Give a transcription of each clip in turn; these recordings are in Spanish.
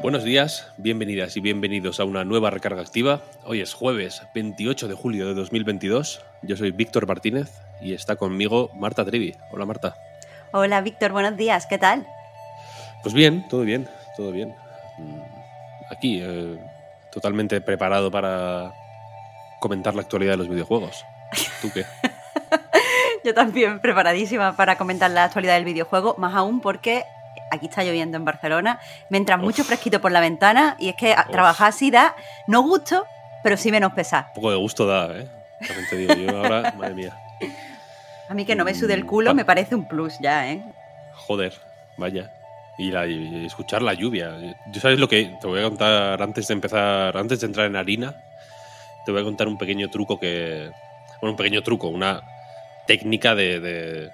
Buenos días, bienvenidas y bienvenidos a una nueva recarga activa. Hoy es jueves 28 de julio de 2022. Yo soy Víctor Martínez y está conmigo Marta Trevi. Hola Marta. Hola Víctor, buenos días, ¿qué tal? Pues bien, todo bien, todo bien. Mm, Aquí, eh, totalmente preparado para comentar la actualidad de los videojuegos. ¿Tú qué? Yo también preparadísima para comentar la actualidad del videojuego, más aún porque aquí está lloviendo en Barcelona, me entra mucho fresquito por la ventana y es que Uf. trabajar así da no gusto, pero sí menos pesar. Un poco de gusto da, ¿eh? También te digo yo ahora, madre mía. A mí que no me sude el culo Pa- me parece un plus ya, ¿eh? Joder, vaya. Y, la- y escuchar la lluvia. Yo sabes lo que te voy a contar antes de empezar, antes de entrar en harina, te voy a contar un pequeño truco que, bueno, un pequeño truco, una técnica de, de,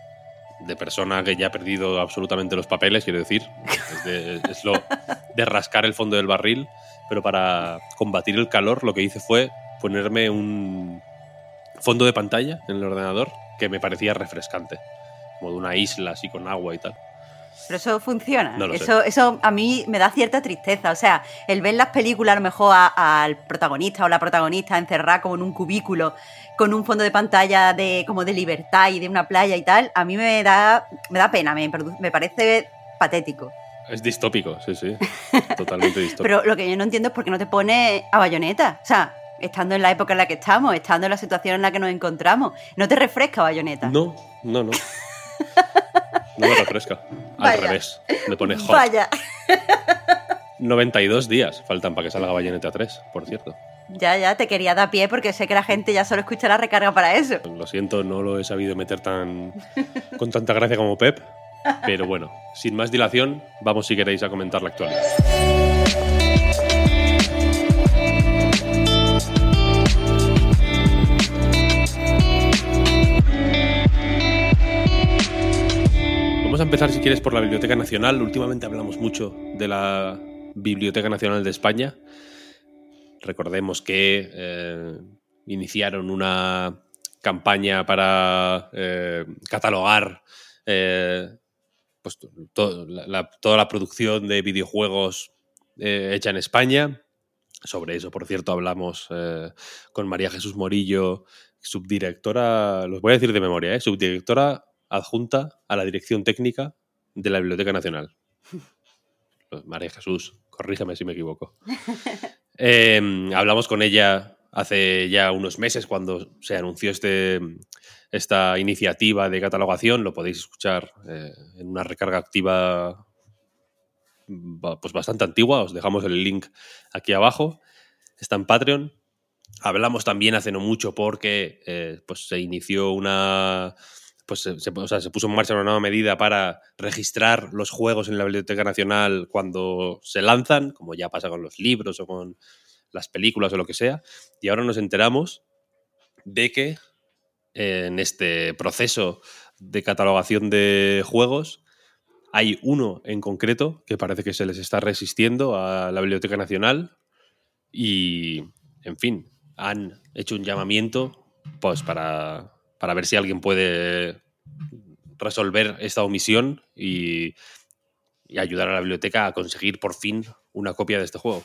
de persona que ya ha perdido absolutamente los papeles, quiero decir, es, de- es lo de rascar el fondo del barril, pero para combatir el calor lo que hice fue ponerme un fondo de pantalla en el ordenador que me parecía refrescante, como de una isla así con agua y tal. Pero eso funciona. No lo sé. eso, eso a mí me da cierta tristeza. O sea, el ver las películas a lo mejor al protagonista o la protagonista encerrada como en un cubículo con un fondo de pantalla de como de libertad y de una playa y tal, a mí me da, me da pena, me, me parece patético. Es distópico, sí, sí. Totalmente distópico. Pero lo que yo no entiendo es por qué no te pone a bayoneta. O sea, estando en la época en la que estamos, estando en la situación en la que nos encontramos, no te refresca bayoneta. No, no, no. No me refresca. Al Vaya. revés. Me pone hot. Vaya. 92 días faltan para que salga Bayonetta 3, por cierto. Ya, ya, te quería dar pie porque sé que la gente ya solo escucha la recarga para eso. Lo siento, no lo he sabido meter tan con tanta gracia como Pep. Pero bueno, sin más dilación, vamos si queréis a comentar la actualidad. Empezar, si quieres, por la Biblioteca Nacional. Últimamente hablamos mucho de la Biblioteca Nacional de España. Recordemos que eh, iniciaron una campaña para eh, catalogar eh, pues, toda la producción de videojuegos hecha en España. Sobre eso, por cierto, hablamos con María Jesús Morillo, subdirectora, los voy a decir de memoria, subdirectora adjunta a la dirección técnica de la Biblioteca Nacional. María Jesús, corrígeme si me equivoco. Eh, hablamos con ella hace ya unos meses cuando se anunció este, esta iniciativa de catalogación. Lo podéis escuchar eh, en una recarga activa pues bastante antigua. Os dejamos el link aquí abajo. Está en Patreon. Hablamos también hace no mucho porque eh, pues se inició una. Pues se, o sea, se puso en marcha una nueva medida para registrar los juegos en la Biblioteca Nacional cuando se lanzan, como ya pasa con los libros o con las películas o lo que sea. Y ahora nos enteramos de que eh, en este proceso de catalogación de juegos hay uno en concreto que parece que se les está resistiendo a la Biblioteca Nacional y, en fin, han hecho un llamamiento pues para, para ver si alguien puede resolver esta omisión y, ayudar a la biblioteca a conseguir por fin una copia de este juego.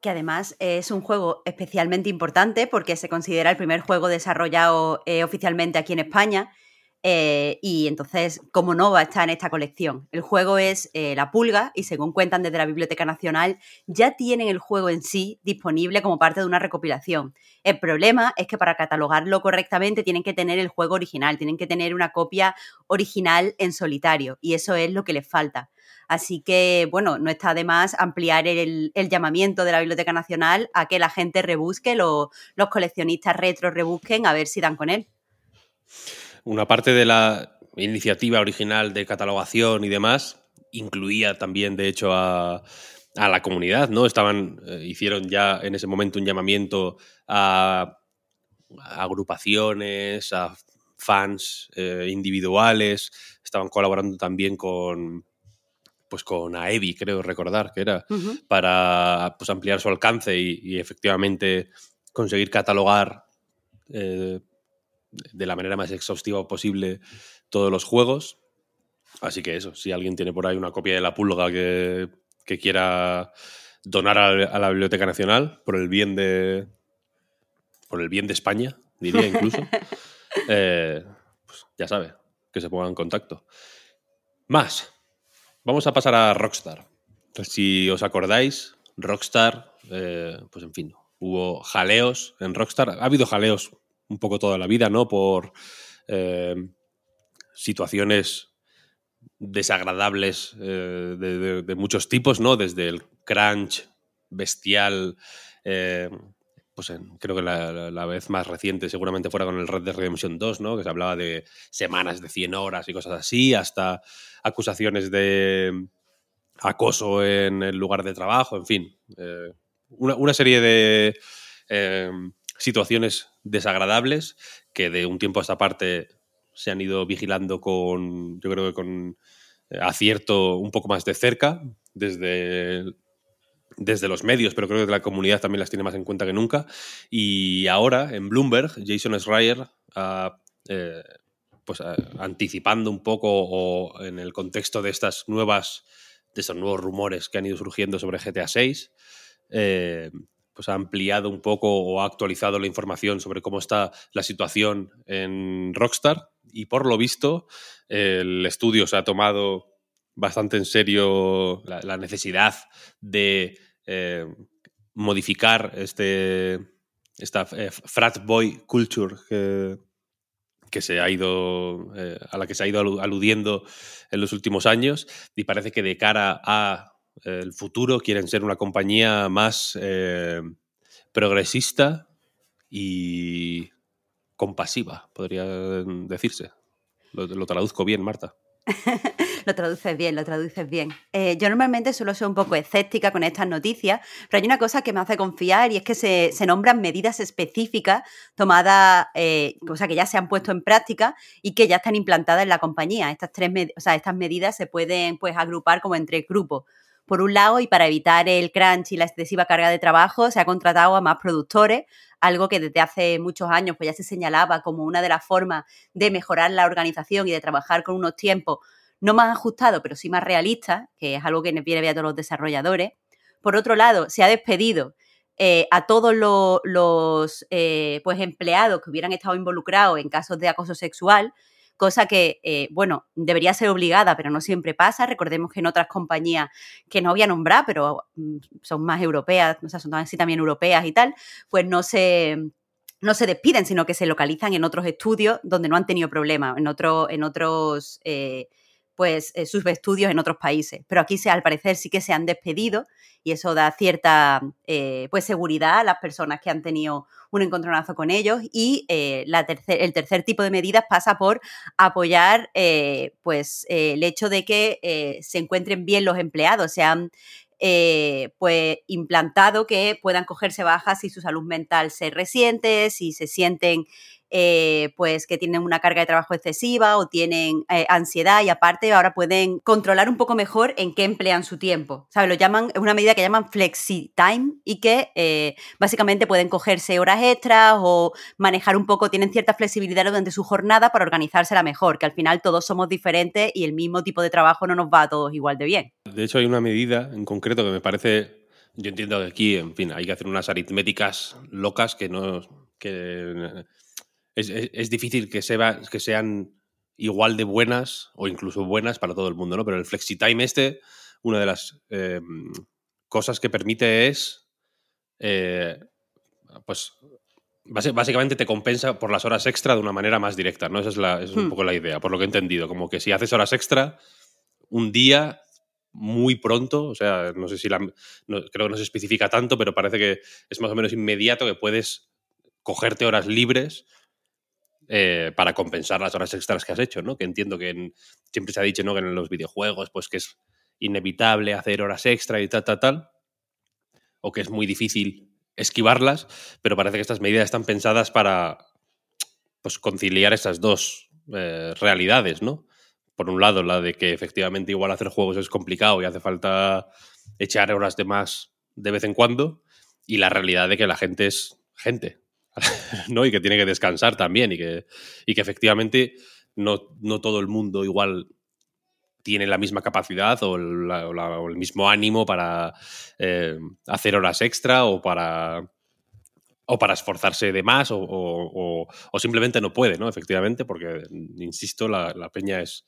Que además es un juego especialmente importante porque se considera el primer juego desarrollado eh, oficialmente aquí en España. Eh, y entonces, ¿cómo no va a estar en esta colección? El juego es eh, La Pulga y según cuentan desde la Biblioteca Nacional, ya tienen el juego en sí disponible como parte de una recopilación. El problema es que para catalogarlo correctamente tienen que tener el juego original, tienen que tener una copia original en solitario y eso es lo que les falta. Así que, bueno, no está de más ampliar el, llamamiento de la Biblioteca Nacional a que la gente rebusque, lo- los coleccionistas retro rebusquen a ver si dan con él. Una parte de la. iniciativa original de catalogación y demás, incluía también, de hecho, a, la comunidad, ¿no? Estaban, eh, hicieron ya en ese momento un llamamiento a, agrupaciones, a fans eh, individuales, estaban colaborando también con pues con AEBI, creo recordar que era, para pues, ampliar su alcance y, efectivamente conseguir catalogar eh, de la manera más exhaustiva posible todos los juegos. Así que eso, si alguien tiene por ahí una copia de la pulga que, quiera donar a, la Biblioteca Nacional por el bien de. por el bien de España, diría incluso. Eh, pues ya sabe, que se ponga en contacto. Más. Vamos a pasar a Rockstar. Si os acordáis, Rockstar, eh, pues en fin, hubo jaleos en Rockstar. Ha habido jaleos un poco toda la vida, ¿no? Por eh, situaciones desagradables eh, de, muchos tipos, ¿no? Desde el crunch bestial, eh, pues creo que la, vez más reciente seguramente fuera con el Red Dead Redemption 2, ¿no? Que se hablaba de semanas de 100 horas y cosas así, hasta acusaciones de acoso en el lugar de trabajo, en fin. una, serie de situaciones desagradables que de un tiempo a esta parte se han ido vigilando con, yo creo que con eh, acierto un poco más de cerca, desde, desde los medios, pero creo que la comunidad también las tiene más en cuenta que nunca. Y ahora, en Bloomberg, Jason Schreier eh, pues anticipando un poco o en el contexto de estas nuevas, de estos nuevos rumores que han ido surgiendo sobre GTA 6, pues ha ampliado un poco o ha actualizado la información sobre cómo está la situación en Rockstar y por lo visto el estudio se ha tomado bastante en serio la, necesidad de eh, modificar este, esta eh, frat boy culture que, se ha ido eh, a la que se ha ido aludiendo en los últimos años y parece que de cara a el futuro quieren ser una compañía más eh, progresista y compasiva, podría decirse. Lo, traduzco bien, Marta. lo traduces bien, lo traduces bien. Eh, yo normalmente suelo ser un poco escéptica con estas noticias, pero hay una cosa que me hace confiar y es que se, nombran medidas específicas tomadas, eh, o sea, que ya se han puesto en práctica y que ya están implantadas en la compañía. Estas, tres o sea, estas medidas se pueden pues, agrupar como entre grupos. Por un lado, y para evitar el crunch y la excesiva carga de trabajo, se ha contratado a más productores, algo que desde hace muchos años pues ya se señalaba como una de las formas de mejorar la organización y de trabajar con unos tiempos no más ajustados, pero sí más realistas, que es algo que nos viene a todos los desarrolladores. Por otro lado, se ha despedido eh, a todos los, eh, pues empleados que hubieran estado involucrados en casos de acoso sexual, cosa que, eh, bueno, debería ser obligada, pero no siempre pasa. Recordemos que en otras compañías que no voy a nombrar, pero mm, son más europeas, o sea, son así también europeas y tal, pues no se, no se despiden, sino que se localizan en otros estudios donde no han tenido problemas, en, otro, en otros eh, pues, eh, sus estudios en otros países. Pero aquí se, al parecer sí que se han despedido y eso da cierta eh, pues, seguridad a las personas que han tenido un encontronazo con ellos. Y eh, la el tercer tipo de medidas pasa por apoyar pues, el hecho de que se encuentren bien los empleados, se han pues implantado que puedan cogerse bajas si su salud mental se resiente, si se sienten eh, pues que tienen una carga de trabajo excesiva o tienen eh, ansiedad y aparte ahora pueden controlar un poco mejor en qué emplean su tiempo. ¿Sabes? Lo llaman, es una medida que llaman flexi time y que eh, básicamente pueden cogerse horas extras o manejar un poco, tienen cierta flexibilidad durante su jornada para organizársela mejor, que al final todos somos diferentes y el mismo tipo de trabajo no nos va a todos igual de bien. De hecho, hay una medida en concreto que me parece yo entiendo que aquí, en fin, hay que hacer unas aritméticas locas que no. que es, difícil que, que sean igual de buenas o incluso buenas para todo el mundo, ¿no? Pero el FlexiTime este, una de las eh, cosas que permite es, eh, pues, básicamente te compensa por las horas extra de una manera más directa, ¿no? Esa es, la, es un hmm. poco la idea, por lo que he entendido. Como que si haces horas extra, un día muy pronto, o sea, no sé si la, creo que no se especifica tanto, pero parece que es más o menos inmediato que puedes cogerte horas libres eh, para compensar las horas extras que has hecho, ¿no? Que entiendo que siempre se ha dicho, ¿no? Que en los videojuegos, pues que es inevitable hacer horas extra y tal, tal, tal, o que es muy difícil esquivarlas, pero parece que estas medidas están pensadas para pues, conciliar esas dos eh, realidades, ¿no? Por un lado, la de que efectivamente igual hacer juegos es complicado y hace falta echar horas de más de vez en cuando, y la realidad de que la gente es gente, ¿no? Y que tiene que descansar también y que, y que efectivamente no, no todo el mundo igual tiene la misma capacidad o, el mismo ánimo para eh, hacer horas extra o para, o para esforzarse de más o, simplemente no puede, ¿no? Efectivamente, porque, insisto, la, peña es,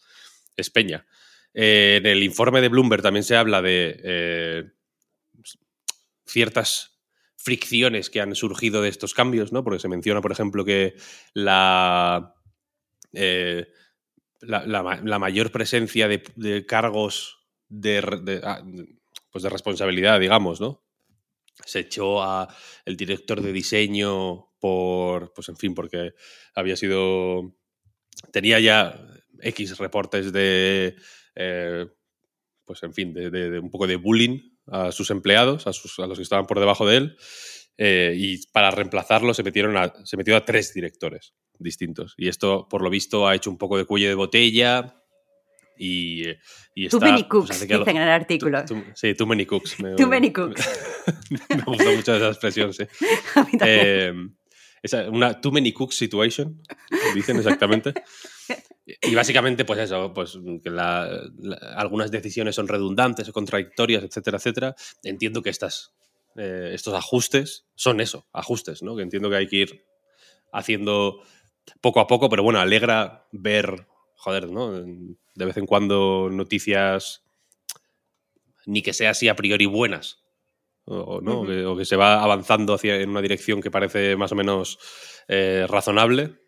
es peña. Eh, en el informe de Bloomberg también se habla de eh, ciertas fricciones que han surgido de estos cambios, ¿no? Porque se menciona, por ejemplo, que la, eh, la, mayor presencia de, cargos ah, de, pues de responsabilidad, digamos, ¿no? Se echó a el director de diseño por, pues en fin, porque había sido, tenía ya X reportes de, eh, pues en fin, de, un poco de bullying a sus empleados, a, sus, a los que estaban por debajo de él, eh, y para reemplazarlo se, metieron a, se metió a tres directores distintos. Y esto, por lo visto, ha hecho un poco de cuello de botella. Y, y está, too many pues, cooks, dicen en el artículo. sí, too many cooks. too many cooks. me gusta mucho esa expresión, sí. a mí también. Eh, una too many cooks situation, dicen exactamente. Y básicamente, pues eso, pues que algunas decisiones son redundantes o contradictorias, etcétera, etcétera. Entiendo que estas, eh, estos ajustes son eso, ajustes, ¿no? Que entiendo que hay que ir haciendo poco a poco, pero bueno, alegra ver, joder, ¿no? De vez en cuando noticias ni que sea así a priori buenas, o, ¿no? o, que, se va avanzando hacia, en una dirección que parece más o menos eh, razonable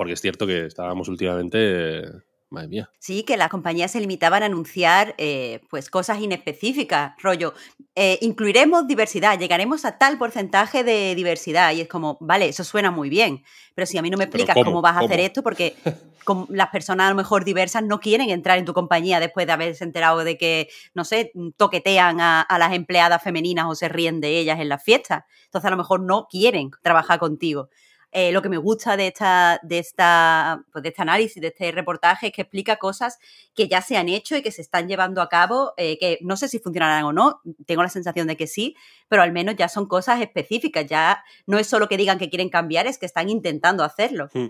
porque es cierto que estábamos últimamente... madre mía. Sí, que las compañías se limitaban a anunciar eh, pues cosas inespecíficas, rollo, eh, incluiremos diversidad, llegaremos a tal porcentaje de diversidad. Y es como, vale, eso suena muy bien, pero si a mí no me explicas cómo? vas a hacer esto, porque las personas a lo mejor diversas no quieren entrar en tu compañía después de haberse enterado de que, no sé, toquetean a, a las empleadas femeninas o se ríen de ellas en las fiestas. Entonces a lo mejor no quieren trabajar contigo. Eh, lo que me gusta de, esta, de, esta, pues de este análisis, de este reportaje, es que explica cosas que ya se han hecho y que se están llevando a cabo, eh, que no sé si funcionarán o no, tengo la sensación de que sí, pero al menos ya son cosas específicas, ya no es solo que digan que quieren cambiar, es que están intentando hacerlo. Hmm.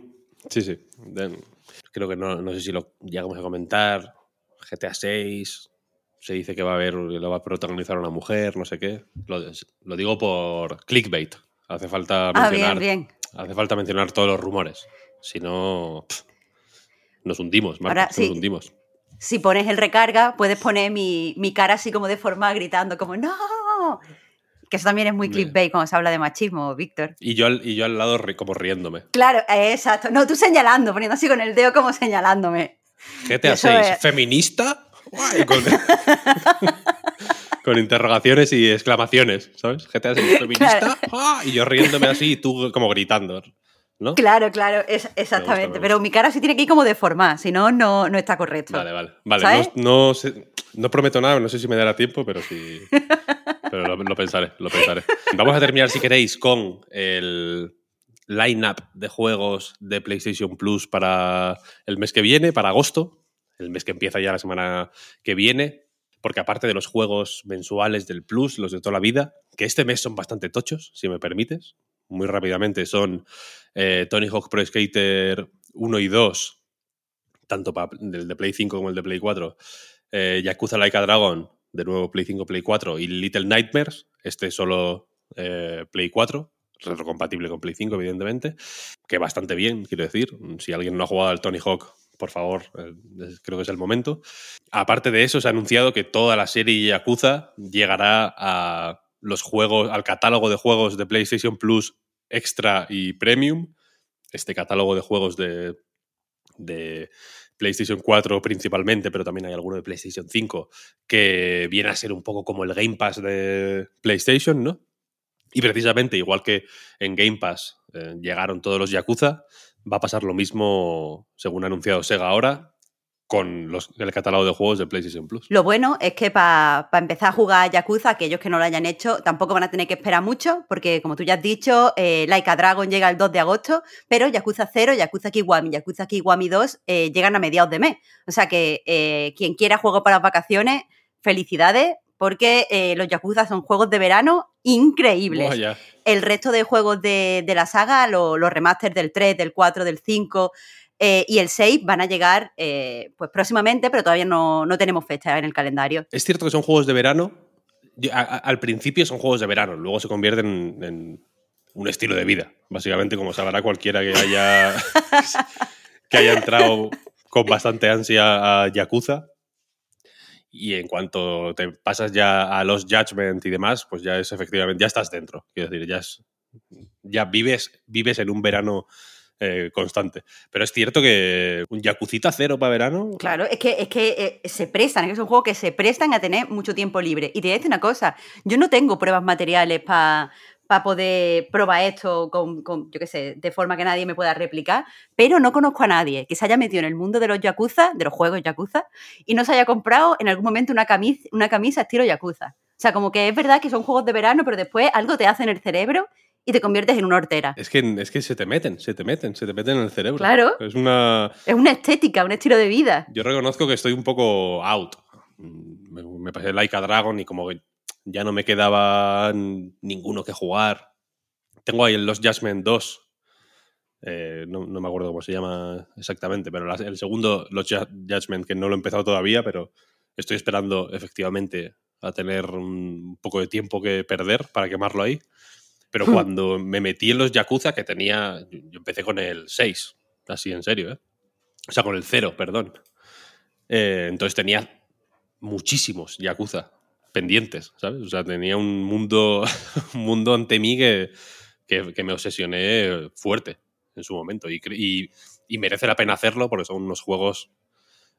Sí, sí. Creo que no, no sé si lo llegamos a comentar. GTA 6, se dice que va a haber, lo va a protagonizar una mujer, no sé qué. Lo, digo por clickbait. Hace falta mencionar. Ah, bien, bien. Hace falta mencionar todos los rumores. Si no, nos hundimos, Marcos, nos hundimos. Si pones el recarga, puedes poner mi, cara así como de forma gritando, como ¡No! Que eso también es muy clickbait cuando se habla de machismo, Víctor. Y yo, al, y yo al lado como riéndome. Claro, exacto. No, tú señalando, poniendo así con el dedo como señalándome. GTA 6, ¿feminista? con interrogaciones y exclamaciones, ¿sabes? GTA 6 feminista ¡ah! y yo riéndome así y tú como gritando. ¿No? Claro, claro, es, exactamente. Pero mi cara sí tiene que ir como deformada, si no, no está correcto. Vale, vale. Vale, no, no, prometo nada, no sé si me dará tiempo, pero sí. pero lo, pensaré, lo pensaré. Vamos a terminar, si queréis, con el line-up de juegos de PlayStation Plus para el mes que viene, para agosto, el mes que empieza ya la semana que viene porque aparte de los juegos mensuales del Plus, los de toda la vida, que este mes son bastante tochos, si me permites, muy rápidamente, son eh, Tony Hawk Pro Skater 1 y 2, tanto para el de Play 5 como el de Play 4, eh, Yakuza Laika Dragon, de nuevo Play 5, Play 4, y Little Nightmares, este solo eh, Play 4, retrocompatible con Play 5, evidentemente, que bastante bien, quiero decir. Si alguien no ha jugado al Tony Hawk, por favor, eh, creo que es el momento. Aparte de eso, se ha anunciado que toda la serie Yakuza llegará a los juegos, al catálogo de juegos de PlayStation Plus Extra y Premium. Este catálogo de juegos de, PlayStation 4 principalmente, pero también hay alguno de PlayStation 5, que viene a ser un poco como el Game Pass de PlayStation, ¿no? Y precisamente, igual que en Game Pass eh, llegaron todos los Yakuza, va a pasar lo mismo, según ha anunciado Sega ahora, con los, el catálogo de juegos de PlayStation Plus. Lo bueno es que para empezar a jugar Yakuza, aquellos que no lo hayan hecho, tampoco van a tener que esperar mucho, porque como tú ya has dicho, eh, Laika Dragon llega el 2 de agosto, pero Yakuza 0, Yakuza Kiwami, Yakuza Kiwami 2 eh, llegan a mediados de mes. O sea que eh, quien quiera juego para las vacaciones, felicidades, porque eh, los Yakuza son juegos de verano increíbles. Vaya. El resto de juegos de, de la saga, lo- los remasters del 3, del 4, del 5 eh, y el 6 van a llegar eh, pues próximamente, pero todavía no, no tenemos fecha en el calendario. Es cierto que son juegos de verano. Yo- a- a- al principio son juegos de verano, luego se convierten en, en un estilo de vida. Básicamente, como sabrá cualquiera que haya, que haya entrado con bastante ansia a Yakuza. Y en cuanto te pasas ya a los Judgment y demás, pues ya es efectivamente, ya estás dentro. Quiero decir, ya es. Ya vives, vives en un verano eh, constante. Pero es cierto que un Yakucita cero para verano. Claro, es que, es que eh, se prestan, es que son juegos que se prestan a tener mucho tiempo libre. Y te voy a decir una cosa, yo no tengo pruebas materiales para poder probar esto con, con, yo qué sé, de forma que nadie me pueda replicar, pero no conozco a nadie que se haya metido en el mundo de los Yakuza, de los juegos Yakuza, y no se haya comprado en algún momento una camisa, una camisa estilo Yakuza. O sea, como que es verdad que son juegos de verano, pero después algo te hace en el cerebro y te conviertes en una hortera. Es que, es que se te meten, se te meten, se te meten en el cerebro. Claro. Es una. Es una estética, un estilo de vida. Yo reconozco que estoy un poco out. Mm, Me, me pasé Laika Dragon y como que ya no me quedaba ninguno que jugar. Tengo ahí el Los Judgment 2. Eh, no, no me acuerdo cómo se llama exactamente, pero la- el segundo Los Judgment, que no lo he empezado todavía, pero estoy esperando efectivamente a tener un poco de tiempo que perder para quemarlo ahí. Pero Hmm. cuando me metí en los Yakuza, que tenía. Yo empecé con el 6, así en serio, ¿eh? O sea, con el 0, perdón. Eh, entonces tenía muchísimos Yakuza pendientes, ¿sabes? O sea, tenía un mundo, un mundo ante mí que, que, que me obsesioné fuerte en su momento. Y, y- y merece la pena hacerlo porque son unos juegos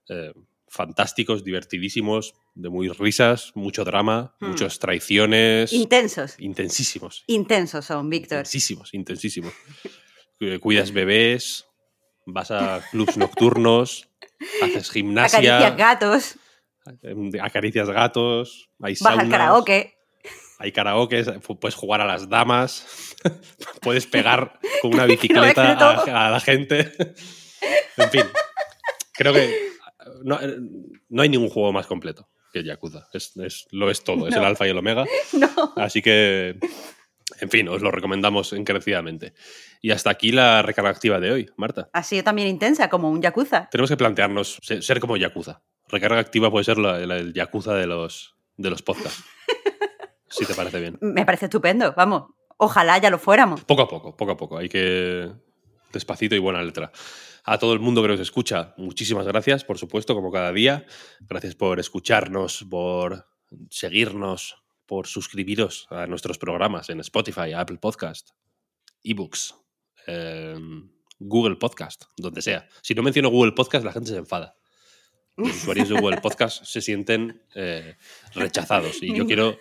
eh, fantásticos, divertidísimos, de muy risas, mucho drama, Hmm. muchas traiciones. Intensos. intensísimos. Intensos son, Víctor. Intensísimos, intensísimos. Eh, Cuidas bebés, vas a clubs nocturnos, haces gimnasia, Acaricias gatos, acaricias gatos, hay al saunas, karaoke. hay karaoke, puedes jugar a las damas, puedes pegar con una bicicleta a, a la gente. en fin, creo que no, eh, no hay ningún juego más completo que Yakuza. Es, es- lo es todo, es el alfa y el omega. No. Así que, en fin, os lo recomendamos encarecidamente. Y hasta aquí la recarga activa de hoy, Marta. Ha sido también intensa, como un Yakuza. Tenemos que plantearnos se- ser como Yakuza. Recarga activa puede ser la- la- el Yakuza de los, de los podcasts. si te parece bien. Me parece estupendo, vamos. Ojalá ya lo fuéramos. Poco a poco, poco a poco. Hay que. Despacito y buena letra. A todo el mundo que nos escucha, muchísimas gracias, por supuesto, como cada día. Gracias por escucharnos, por seguirnos, por suscribiros a nuestros programas en Spotify, Apple Podcast, eBooks, eh, Google Podcast, donde sea. Si no menciono Google Podcast, la gente se enfada. Los usuarios de Google Podcast se sienten eh, rechazados. Y yo quiero,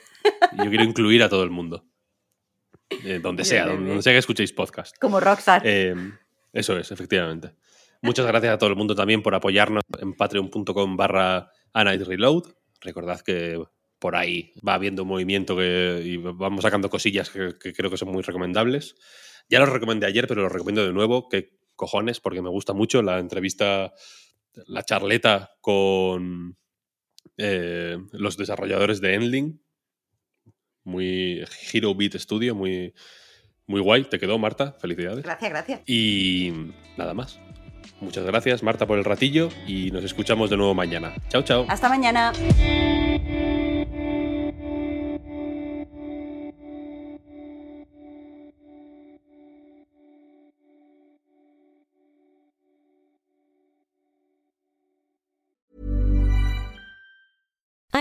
yo quiero incluir a todo el mundo. Eh, donde sea, Bien, bien, donde, bien. donde sea que escuchéis podcast. Como Rockstar. Eh, eso es, efectivamente. Muchas gracias a todo el mundo también por apoyarnos en patreon.com barra Reload. Recordad que por ahí va habiendo movimiento que, y vamos sacando cosillas que, que creo que son muy recomendables. Ya lo recomendé ayer, pero lo recomiendo de nuevo. Que cojones, porque me gusta mucho la entrevista, la charleta con eh, los desarrolladores de Endling. Muy Hero Beat Studio, muy, muy guay. ¿Te quedó, Marta? Felicidades. Gracias, gracias. Y nada más. Muchas gracias, Marta, por el ratillo y nos escuchamos de nuevo mañana. Chao, chao. Hasta mañana.